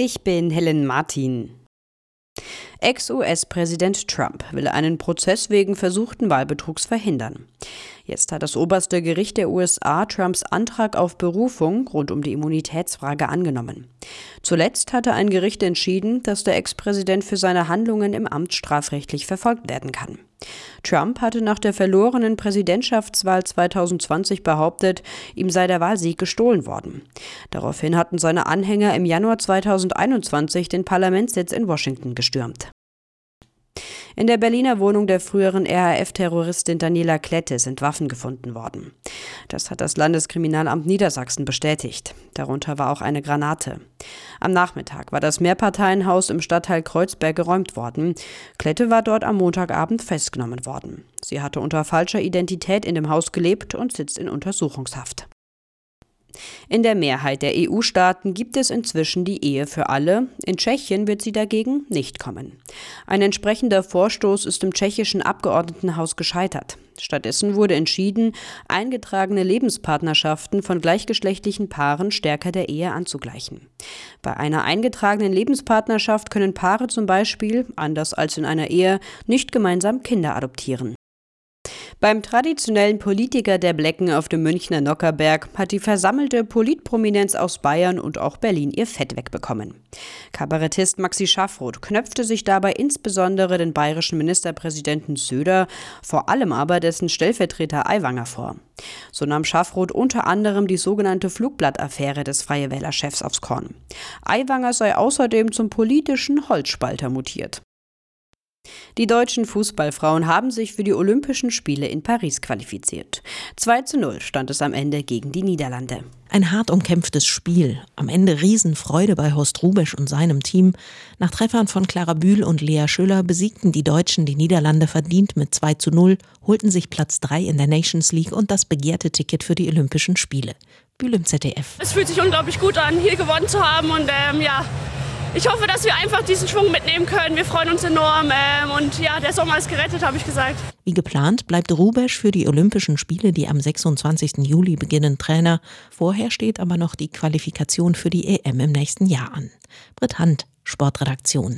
Ich bin Helen Martin. Ex-US-Präsident Trump will einen Prozess wegen versuchten Wahlbetrugs verhindern. Jetzt hat das oberste Gericht der USA Trumps Antrag auf Berufung rund um die Immunitätsfrage angenommen. Zuletzt hatte ein Gericht entschieden, dass der Ex-Präsident für seine Handlungen im Amt strafrechtlich verfolgt werden kann. Trump hatte nach der verlorenen Präsidentschaftswahl 2020 behauptet, ihm sei der Wahlsieg gestohlen worden. Daraufhin hatten seine Anhänger im Januar 2021 den Parlamentssitz in Washington gestürmt. In der Berliner Wohnung der früheren RAF-Terroristin Daniela Klette sind Waffen gefunden worden. Das hat das Landeskriminalamt Niedersachsen bestätigt. Darunter war auch eine Granate. Am Nachmittag war das Mehrparteienhaus im Stadtteil Kreuzberg geräumt worden. Klette war dort am Montagabend festgenommen worden. Sie hatte unter falscher Identität in dem Haus gelebt und sitzt in Untersuchungshaft. In der Mehrheit der EU-Staaten gibt es inzwischen die Ehe für alle. In Tschechien wird sie dagegen nicht kommen. Ein entsprechender Vorstoß ist im tschechischen Abgeordnetenhaus gescheitert. Stattdessen wurde entschieden, eingetragene Lebenspartnerschaften von gleichgeschlechtlichen Paaren stärker der Ehe anzugleichen. Bei einer eingetragenen Lebenspartnerschaft können Paare zum Beispiel, anders als in einer Ehe, nicht gemeinsam Kinder adoptieren. Beim traditionellen Politiker der Blecken auf dem Münchner Nockerberg hat die versammelte Politprominenz aus Bayern und auch Berlin ihr Fett wegbekommen. Kabarettist Maxi Schaffroth knöpfte sich dabei insbesondere den bayerischen Ministerpräsidenten Söder, vor allem aber dessen Stellvertreter Aiwanger vor. So nahm Schaffroth unter anderem die sogenannte Flugblattaffäre des Freie Wähler-Chefs aufs Korn. Aiwanger sei außerdem zum politischen Holzspalter mutiert. Die deutschen Fußballfrauen haben sich für die Olympischen Spiele in Paris qualifiziert. 2 zu 0 stand es am Ende gegen die Niederlande. Ein hart umkämpftes Spiel. Am Ende Riesenfreude bei Horst Rubesch und seinem Team. Nach Treffern von Clara Bühl und Lea Schüller besiegten die Deutschen die Niederlande verdient mit 2 zu 0, holten sich Platz 3 in der Nations League und das begehrte Ticket für die Olympischen Spiele. Bühl im ZDF. Es fühlt sich unglaublich gut an, hier gewonnen zu haben und ähm, ja, ich hoffe, dass wir einfach diesen Schwung mitnehmen können. Wir freuen uns enorm. Ähm, und ja, der Sommer ist gerettet, habe ich gesagt. Wie geplant bleibt Rubesch für die Olympischen Spiele, die am 26. Juli beginnen, Trainer. Vorher steht aber noch die Qualifikation für die EM im nächsten Jahr an. Britt Hand, Sportredaktion.